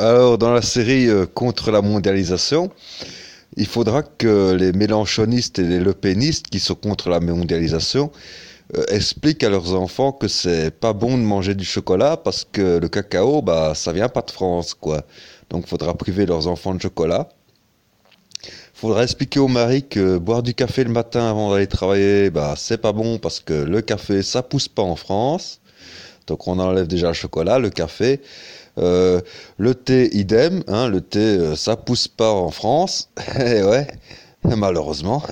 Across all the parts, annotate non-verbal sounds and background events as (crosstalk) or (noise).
Alors, dans la série euh, contre la mondialisation, il faudra que les mélanchonistes et les lepénistes qui sont contre la mondialisation euh, expliquent à leurs enfants que c'est pas bon de manger du chocolat parce que le cacao, bah, ça vient pas de France, quoi. Donc, il faudra priver leurs enfants de chocolat. Il faudra expliquer aux maris que boire du café le matin avant d'aller travailler, bah, c'est pas bon parce que le café, ça pousse pas en France. Donc, on enlève déjà le chocolat, le café. Euh, le thé, idem. Hein, le thé, euh, ça pousse pas en France. (laughs) Eh ouais, malheureusement.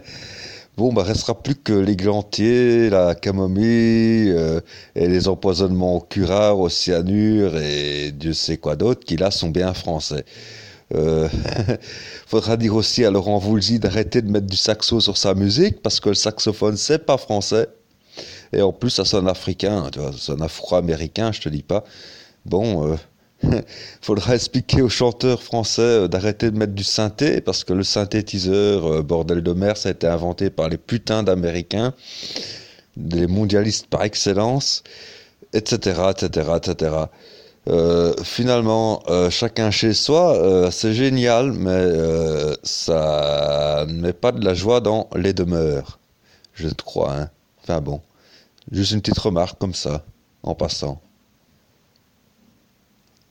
(laughs) bon, bah, restera plus que l'églantier, la camomille euh, et les empoisonnements au curare, au cyanure et Dieu sait quoi d'autre qui là sont bien français. Euh, (laughs) faudra dire aussi à Laurent Voulzy d'arrêter de mettre du saxo sur sa musique parce que le saxophone c'est pas français et en plus ça sonne africain, tu vois, ça sonne afro-américain, je te dis pas. Bon, euh, (laughs) faudra expliquer aux chanteurs français euh, d'arrêter de mettre du synthé, parce que le synthétiseur, euh, bordel de mer, ça a été inventé par les putains d'Américains, les mondialistes par excellence, etc., etc., etc. finalement, chacun chez soi, c'est génial, mais ça ne met pas de la joie dans les demeures, je crois. Hein. Enfin bon, juste une petite remarque comme ça, en passant.